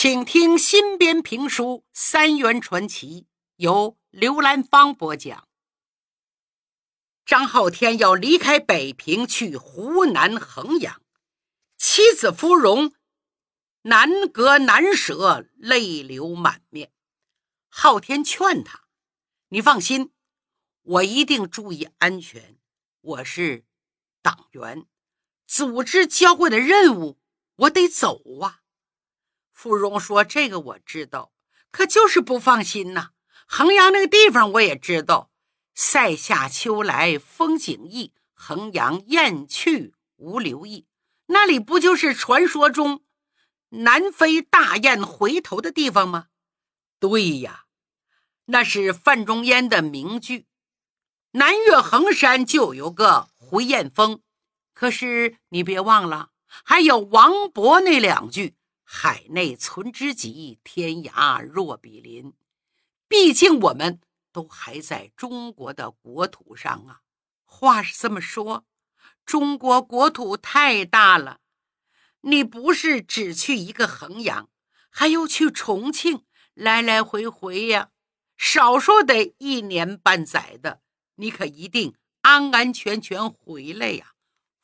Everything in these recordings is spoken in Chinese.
请听新编评书《三元传奇》，由刘兰芳播讲。张浩天要离开北平，去湖南衡阳，妻子芙蓉难割难舍，泪流满面。浩天劝他：“你放心，我一定注意安全。我是党员，组织交过的任务，我得走啊。”芙蓉说：“这个我知道，可就是不放心呐。衡阳那个地方我也知道，塞下秋来风景异，衡阳雁去无留意。那里不就是传说中南飞大雁回头的地方吗？对呀，那是范仲淹的名句。南岳衡山就有个回雁峰，可是你别忘了，还有王勃那两句。”海内存知己，天涯若比邻。毕竟我们都还在中国的国土上啊。话是这么说，中国国土太大了，你不是只去一个衡阳，还要去重庆，来来回回呀，少说得一年半载的。你可一定安安全全回来呀！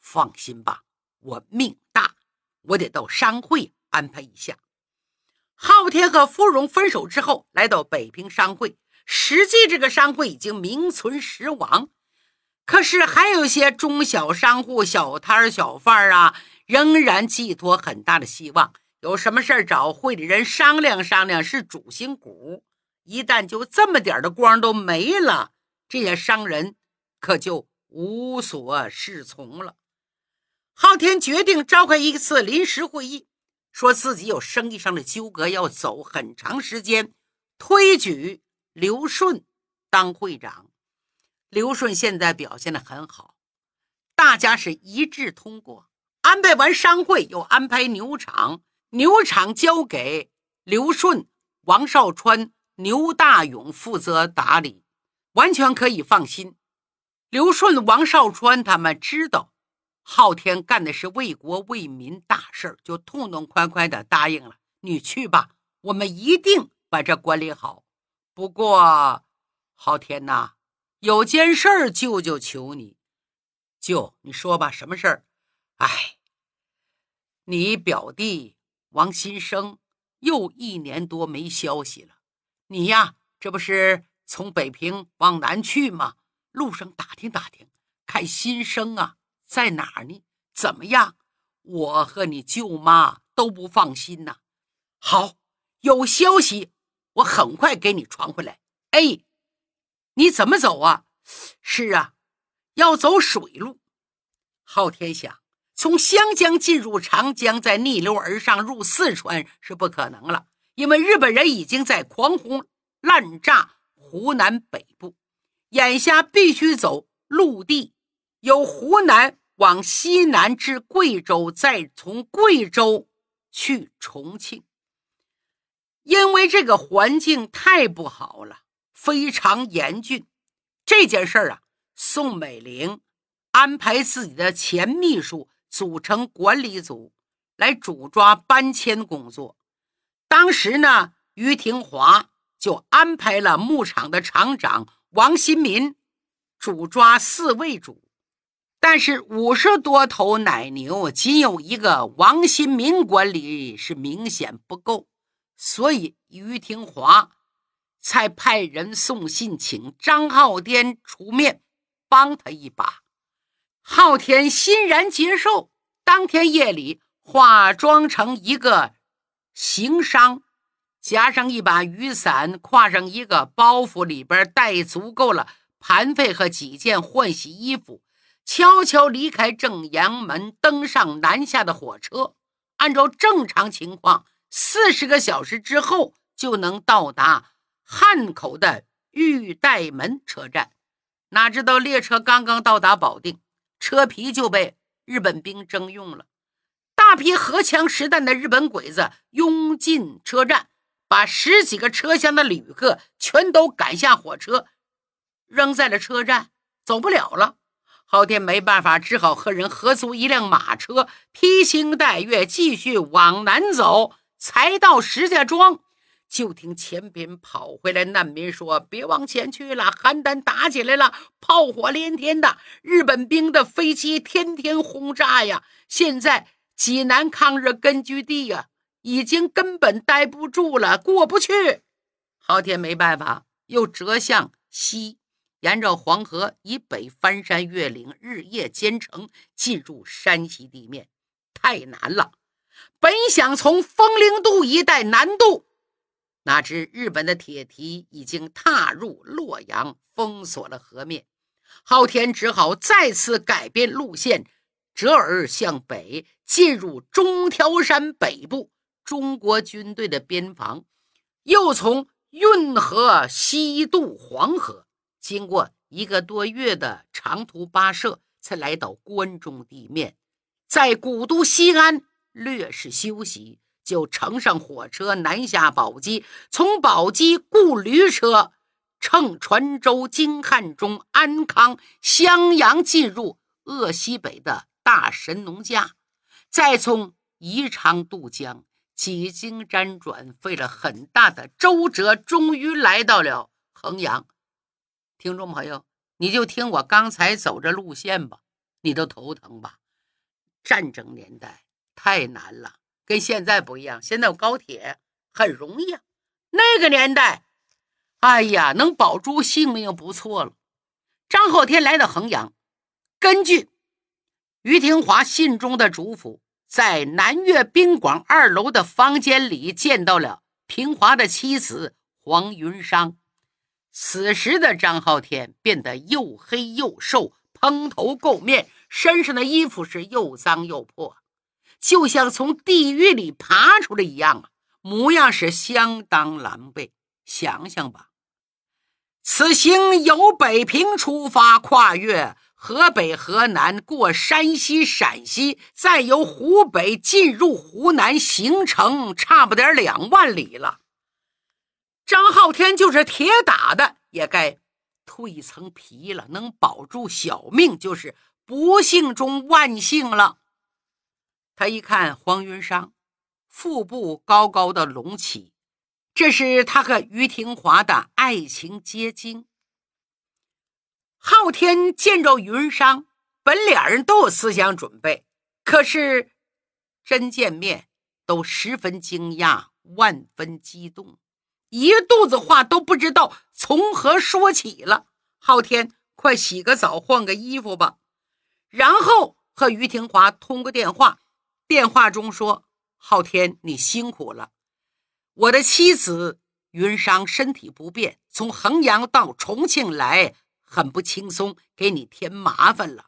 放心吧，我命大，我得到商会。安排一下，昊天和芙蓉分手之后，来到北平商会。实际这个商会已经名存实亡，可是还有一些中小商户、小摊小贩啊，仍然寄托很大的希望。有什么事儿找会里人商量商量，是主心骨。一旦就这么点的光都没了，这些商人可就无所适从了。昊天决定召开一次临时会议。说自己有生意上的纠葛，要走很长时间，推举刘顺当会长。刘顺现在表现的很好，大家是一致通过。安排完商会，又安排牛场，牛场交给刘顺、王少川、牛大勇负责打理，完全可以放心。刘顺、王少川他们知道。昊天干的是为国为民大事儿就痛痛快快的答应了。你去吧，我们一定把这管理好。不过，昊天呐，有件事儿，舅舅求你。舅，你说吧，什么事儿？哎，你表弟王新生又一年多没消息了。你呀，这不是从北平往南去吗？路上打听打听，看新生啊。在哪儿呢？怎么样？我和你舅妈都不放心呐。好，有消息，我很快给你传回来。哎，你怎么走啊？是啊，要走水路。昊天想从湘江进入长江，再逆流而上入四川是不可能了，因为日本人已经在狂轰滥炸湖南北部，眼下必须走陆地。由湖南往西南至贵州，再从贵州去重庆。因为这个环境太不好了，非常严峻。这件事儿啊，宋美龄安排自己的前秘书组成管理组来主抓搬迁工作。当时呢，于廷华就安排了牧场的厂长王新民主抓四位主。但是五十多头奶牛，仅有一个王新民管理是明显不够，所以于廷华才派人送信请张浩天出面帮他一把。昊天欣然接受，当天夜里化妆成一个行商，夹上一把雨伞，挎上一个包袱，里边带足够了盘费和几件换洗衣服。悄悄离开正阳门，登上南下的火车。按照正常情况，四十个小时之后就能到达汉口的玉带门车站。哪知道列车刚刚到达保定，车皮就被日本兵征用了。大批荷枪实弹的日本鬼子拥进车站，把十几个车厢的旅客全都赶下火车，扔在了车站，走不了了。昊天没办法，只好和人合租一辆马车，披星戴月，继续往南走。才到石家庄，就听前边跑回来难民说：“别往前去了，邯郸打起来了，炮火连天的，日本兵的飞机天天轰炸呀！现在济南抗日根据地呀，已经根本待不住了，过不去。”昊天没办法，又折向西，沿着黄河以北翻山越岭，日夜兼程，进入山西地面，太难了。本想从风陵渡一带南渡，哪知日本的铁蹄已经踏入洛阳，封锁了河面。昊天只好再次改变路线，折而向北，进入中条山北部中国军队的边防，又从运河西渡黄河，经过一个多月的长途跋涉，才来到关中地面，在古都西安。略事休息，就乘上火车南下宝鸡，从宝鸡雇驴车，乘船舟经汉中、安康、襄阳，进入鄂西北的大神农架，再从宜昌渡江，几经辗转，费了很大的周折，终于来到了衡阳。听众朋友，你就听我刚才走这路线吧，你都头疼吧？战争年代。太难了，跟现在不一样。现在有高铁很容易啊。那个年代，哎呀，能保住性命不错了。张浩天来到衡阳，根据于廷华信中的嘱咐，在南岳宾馆二楼的房间里见到了平华的妻子黄云裳。此时的张浩天变得又黑又瘦，蓬头垢面，身上的衣服是又脏又破。就像从地狱里爬出来一样啊，模样是相当狼狈。想想吧，此行由北平出发，跨越河北、河南，过山西、陕西，再由湖北进入湖南，行程差不点两万里了。张浩天就是铁打的，也该脱一层皮了。能保住小命，就是不幸中万幸了。他一看黄云裳，腹部高高的隆起，这是他和于廷华的爱情结晶。昊天见着云裳，本俩人都有思想准备，可是真见面，都十分惊讶，万分激动，一肚子话都不知道从何说起了。昊天，快洗个澡，换个衣服吧，然后和于廷华通个电话。电话中说：“昊天，你辛苦了。我的妻子云裳身体不便，从衡阳到重庆来很不轻松，给你添麻烦了。”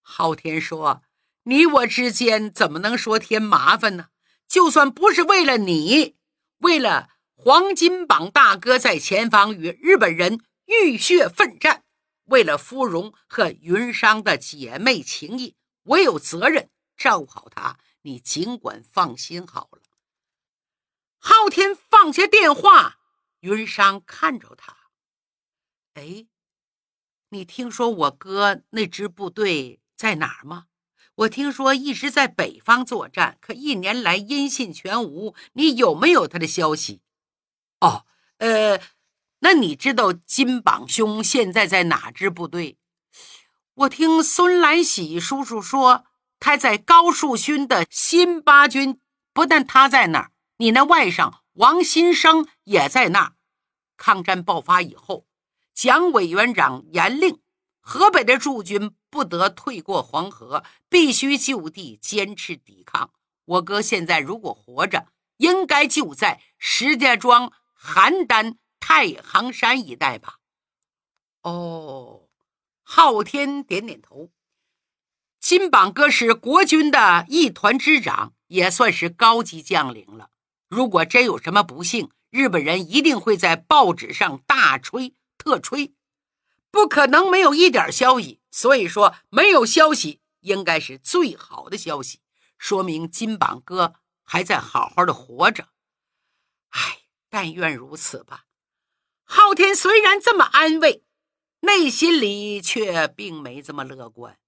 昊天说：“你我之间怎么能说添麻烦呢？就算不是为了你，为了黄金榜大哥在前方与日本人浴血奋战，为了芙蓉和云裳的姐妹情谊，我有责任照顾好她。”你尽管放心好了。昊天放下电话，云裳看着他。哎，你听说我哥那支部队在哪儿吗？我听说一直在北方作战，可一年来音信全无。你有没有他的消息？哦，呃，那你知道金榜兄现在在哪支部队？我听孙兰喜叔叔说。他在高树勋的新八军，不但他在那儿，你那外甥王新生也在那儿。抗战爆发以后，蒋委员长严令，河北的驻军不得退过黄河，必须就地坚持抵抗。我哥现在如果活着，应该就在石家庄、邯郸、太行山一带吧？哦，昊天点点头。金榜哥是国军的一团之长，也算是高级将领了。如果真有什么不幸，日本人一定会在报纸上大吹特吹，不可能没有一点消息。所以说，没有消息应该是最好的消息，说明金榜哥还在好好的活着。唉，但愿如此吧。昊天虽然这么安慰，内心里却并没这么乐观。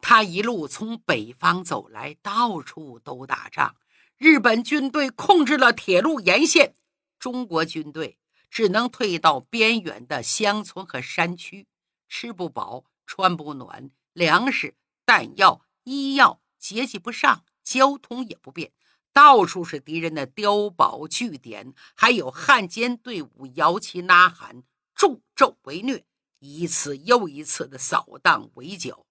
他一路从北方走来，到处都打仗，日本军队控制了铁路沿线，中国军队只能退到边远的乡村和山区，吃不饱，穿不暖，粮食、弹药、医药接济不上，交通也不便，到处是敌人的碉堡据点，还有汉奸队伍摇旗呐喊，助纣为虐，一次又一次的扫荡围剿，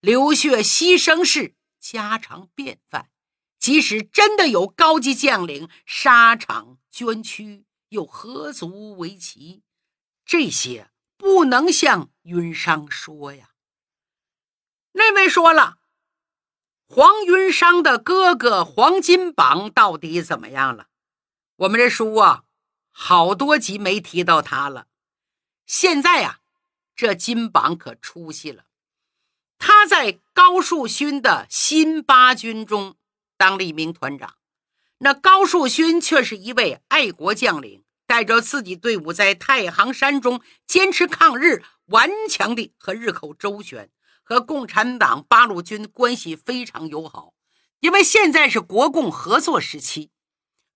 流血牺牲是家常便饭。即使真的有高级将领沙场捐躯，又何足为奇？这些不能向云商说呀。那位说了，黄云商的哥哥黄金榜到底怎么样了？我们这书啊，好多集没提到他了。现在呀，这金榜可出息了，他在高树勋的新八军中。当了一名团长，那高树勋却是一位爱国将领，带着自己队伍在太行山中坚持抗日，顽强地和日寇周旋，和共产党八路军关系非常友好。因为现在是国共合作时期，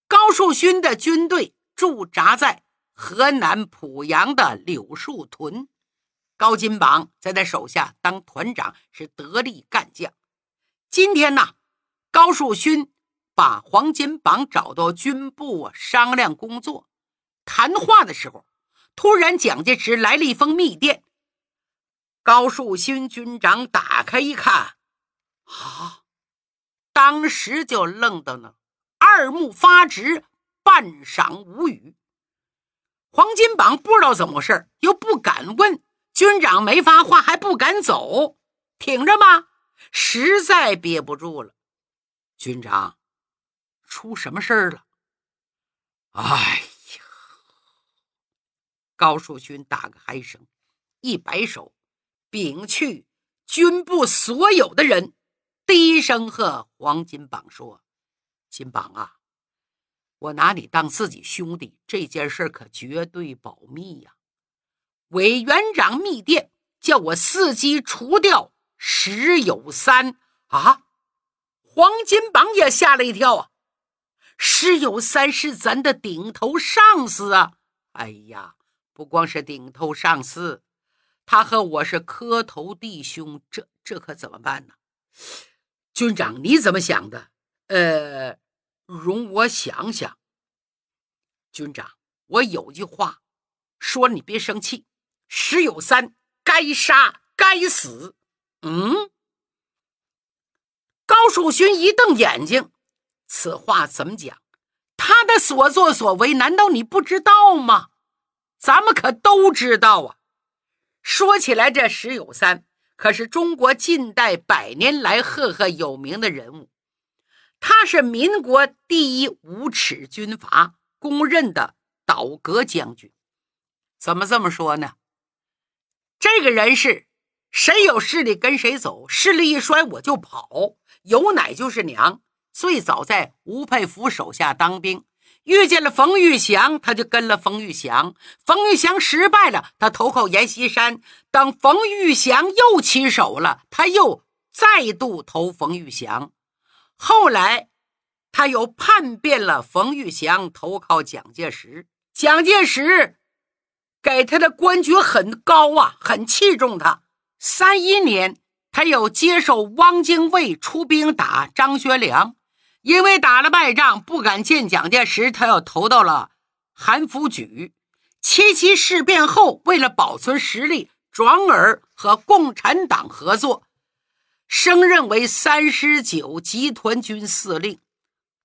高树勋的军队驻扎在河南濮阳的柳树屯，高金榜在他手下当团长，是得力干将。今天呢？高树勋把黄金榜找到军部商量工作，谈话的时候，突然蒋介石来了一封密电。高树勋军长打开一看，啊，当时就愣到那，二目发直，半晌无语。黄金榜不知道怎么回事，又不敢问军长，没发话还不敢走，挺着吧？实在憋不住了。军长，出什么事儿了？哎呀！高树勋打个嗨声，一摆手，禀去军部所有的人，低声和黄金榜说：“金榜啊，我拿你当自己兄弟，这件事可绝对保密呀！委员长密电，叫我伺机除掉石有三啊！”黄金榜也吓了一跳啊！石有三是咱的顶头上司啊！哎呀，不光是顶头上司，他和我是磕头弟兄，这这可怎么办呢？军长你怎么想的？呃，容我想想。军长，我有句话说，你别生气。十有三该杀该死。嗯。高树勋一瞪眼睛，此话怎么讲？他的所作所为，难道你不知道吗？咱们可都知道啊！说起来，这石有三可是中国近代百年来赫赫有名的人物，他是民国第一无耻军阀，公认的倒戈将军。怎么这么说呢？这个人是谁有势力跟谁走，势力一衰我就跑。有奶就是娘。最早在吴佩孚手下当兵，遇见了冯玉祥，他就跟了冯玉祥。冯玉祥失败了，他投靠阎锡山。等冯玉祥又起手了，他又再度投冯玉祥。后来他又叛变了，冯玉祥投靠蒋介石。蒋介石给他的官爵很高啊，很器重他。三一年。他又接受汪精卫出兵打张学良，因为打了败仗，不敢见蒋介石，他又投到了韩复榘。七七事变后，为了保存实力，转而和共产党合作，升任为三十九集团军司令。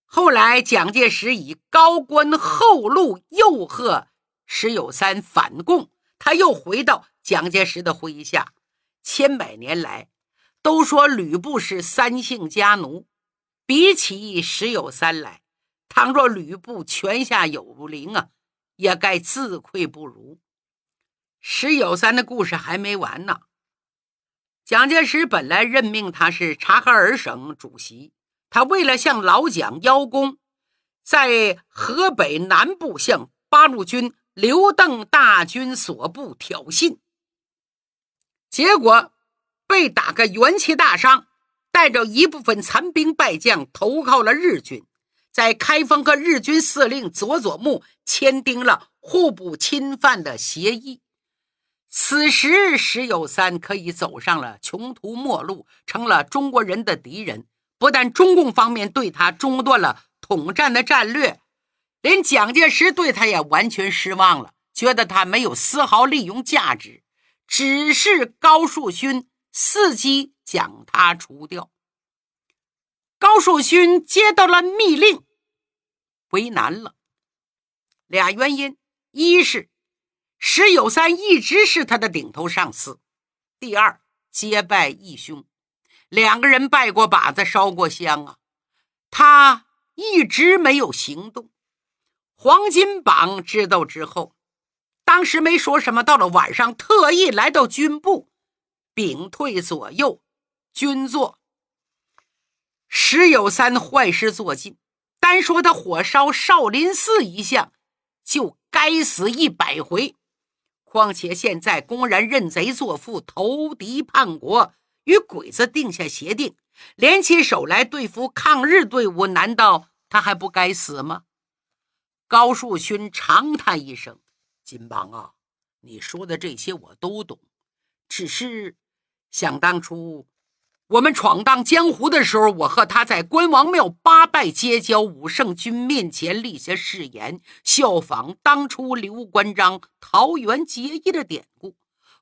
后来，蒋介石以高官厚禄诱惑石友三反共，他又回到蒋介石的麾下。千百年来。都说吕布是三姓家奴，比起石有三来，倘若吕布泉下有灵啊，也该自愧不如。石有三的故事还没完呢。蒋介石本来任命他是察哈尔省主席，他为了向老蒋邀功，在河北南部向八路军刘邓大军所部挑衅，结果。被打个元气大伤，带着一部分残兵败将投靠了日军。在开封和日军司令佐佐木签订了互不侵犯的协议。此时，石友三可以走上了穷途末路，成了中国人的敌人。不但中共方面对他中断了统战的战略，连蒋介石对他也完全失望了，觉得他没有丝毫利用价值，只是高树勋伺机将他除掉。高树勋接到了密令，为难了。俩原因，一是。石有三一直是他的顶头上司。第二，结拜义兄，两个人拜过把子，烧过香啊。他一直没有行动。黄金榜知道之后，当时没说什么，到了晚上，特意来到军部，屏退左右，军座。石有三坏事做尽，单说他火烧少林寺一项，就该死一百回。况且现在公然认贼作父、投敌叛国，与鬼子定下协定，联起手来对付抗日队伍，难道他还不该死吗？高树勋长叹一声：“金榜啊，你说的这些我都懂，只是想当初……”我们闯荡江湖的时候，我和他在关王庙八拜结交，武圣君面前立下誓言，效仿当初刘关张桃园结义的典故，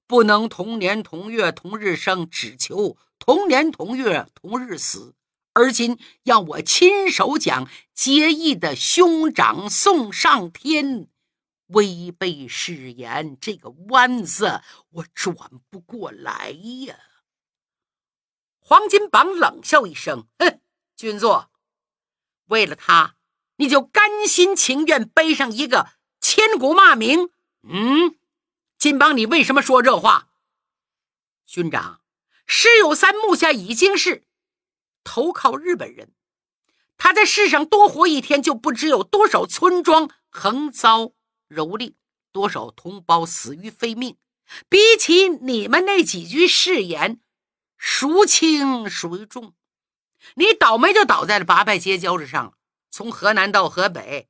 不能同年同月同日生，只求同年同月同日死。而今要我亲手将结义的兄长送上天，违背誓言，这个弯子我转不过来呀。黄金榜冷笑一声：“哼，军座，为了他，你就甘心情愿背上一个千古骂名？嗯，金榜，你为什么说这话？军长，石友三目下已经是投靠日本人，他在世上多活一天，就不知有多少村庄横遭蹂躏，多少同胞死于非命。比起你们那几句誓言。”孰轻孰重？你倒霉就倒在了八拜街交之上从河南到河北，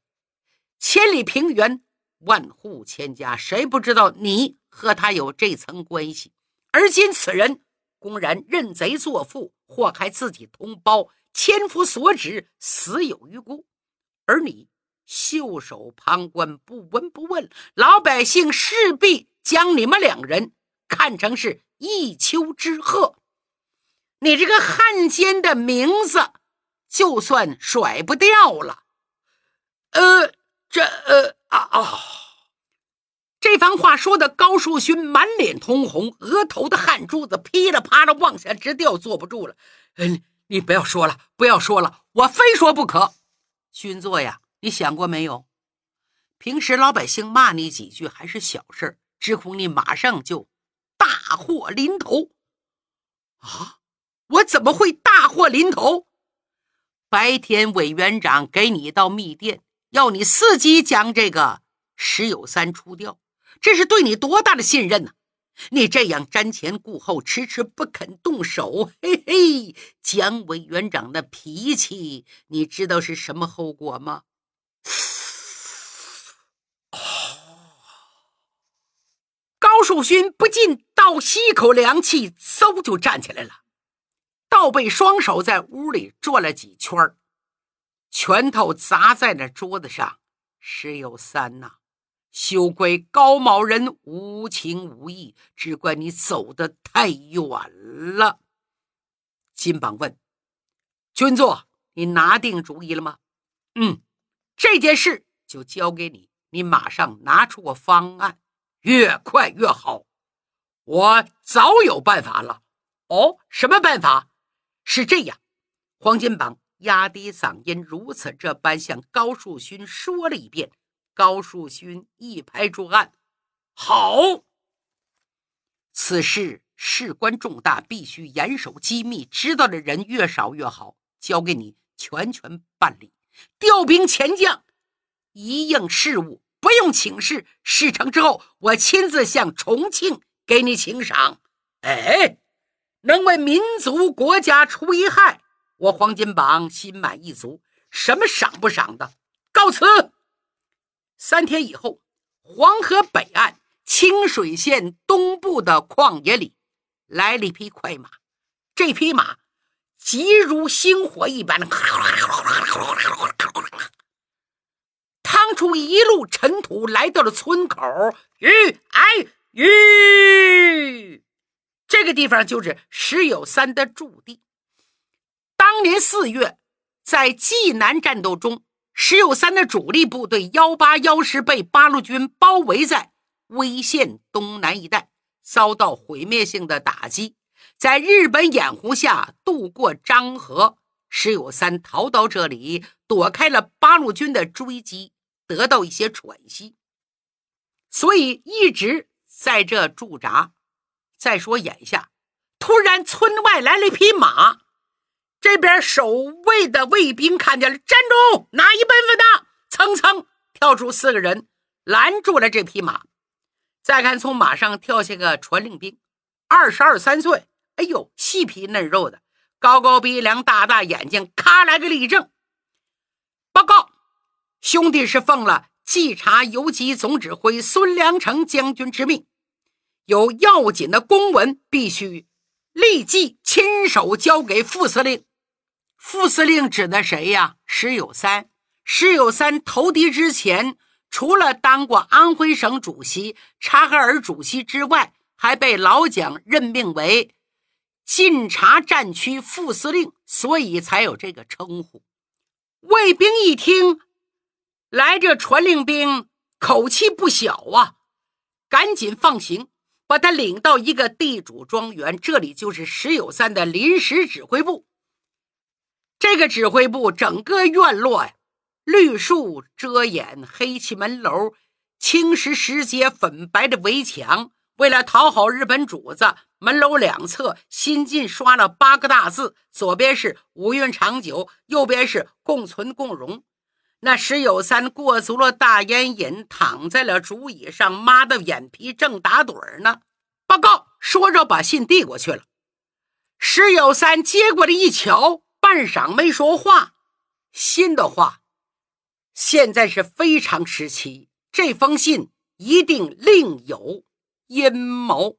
千里平原，万户千家，谁不知道你和他有这层关系？而今此人公然认贼作父，祸害自己同胞，千夫所指，死有余辜。而你袖手旁观，不闻不问，老百姓势必将你们两人看成是一丘之貉。你这个汉奸的名字，就算甩不掉了。呃，这呃啊啊！这番话说的高树勋满脸通红，额头的汗珠子噼里啪啦往下直掉，坐不住了。嗯，你不要说了，不要说了，我非说不可。勋座呀，你想过没有？平时老百姓骂你几句还是小事儿只恐你马上就大祸临头啊！我怎么会大祸临头？白天委员长给你一道密电，要你伺机将这个石有三除掉，这是对你多大的信任呢？你这样瞻前顾后，迟迟不肯动手，嘿嘿，蒋委员长的脾气，你知道是什么后果吗？高树勋不禁倒吸一口凉气，嗖就站起来了。倒背双手在屋里转了几圈拳头砸在了桌子上。石有三呐，休怪高某人无情无义，只怪你走得太远了。金榜问：“军座，你拿定主意了吗？”“嗯，这件事就交给你，你马上拿出个方案，越快越好。我早有办法了。”“哦，什么办法？”是这样，黄金榜压低嗓音，如此这般向高树勋说了一遍。高树勋一拍桌案：“好，此事事关重大，必须严守机密，知道的人越少越好。交给你全权办理，调兵遣将，一应事务，不用请示。事成之后，我亲自向重庆给你请赏。”哎。能为民族国家除一害，我黄金榜心满意足。什么赏不赏的，告辞。三天以后，黄河北岸清水县东部的旷野里，来了一匹快马。这匹马急如星火一般的，趟出一路尘土，来到了村口。吁，哎，吁！这个地方就是石友三的驻地。当年四月，在济南战斗中，石友三的主力部队幺八幺师被八路军包围在威县东南一带，遭到毁灭性的打击。在日本掩护下渡过漳河，石友三逃到这里，躲开了八路军的追击，得到一些喘息，所以一直在这驻扎。再说眼下，突然村外来了一匹马，这边守卫的卫兵看见了，站住！哪一辈分的？蹭蹭跳出四个人，拦住了这匹马。再看从马上跳下个传令兵，二十二三岁，哎呦，细皮嫩肉的，高高鼻梁，大大眼睛，咔来个立正。兄弟是奉了稽查游击总指挥孙良诚将军之命。有要紧的公文，必须立即亲手交给副司令。副司令指的谁呀？石友三。石友三投敌之前，除了当过安徽省主席、察哈尔主席之外，还被老蒋任命为晋察战区副司令，所以才有这个称呼。卫兵一听，来这传令兵口气不小啊，赶紧放行。把他领到一个地主庄园，这里就是石有三的临时指挥部。这个指挥部整个院落呀，绿树遮掩，黑漆门楼，青石石阶，粉白的围墙。为了讨好日本主子，门楼两侧新近刷了八个大字，左边是“五运长久”，右边是“共存共荣”。那石有三过足了大烟瘾，躺在了竹椅上，妈的眼皮正打盹儿呢。报告，说着把信递过去了。石有三接过来一瞧，半晌没说话。信的话，现在是非常时期，这封信一定另有阴谋。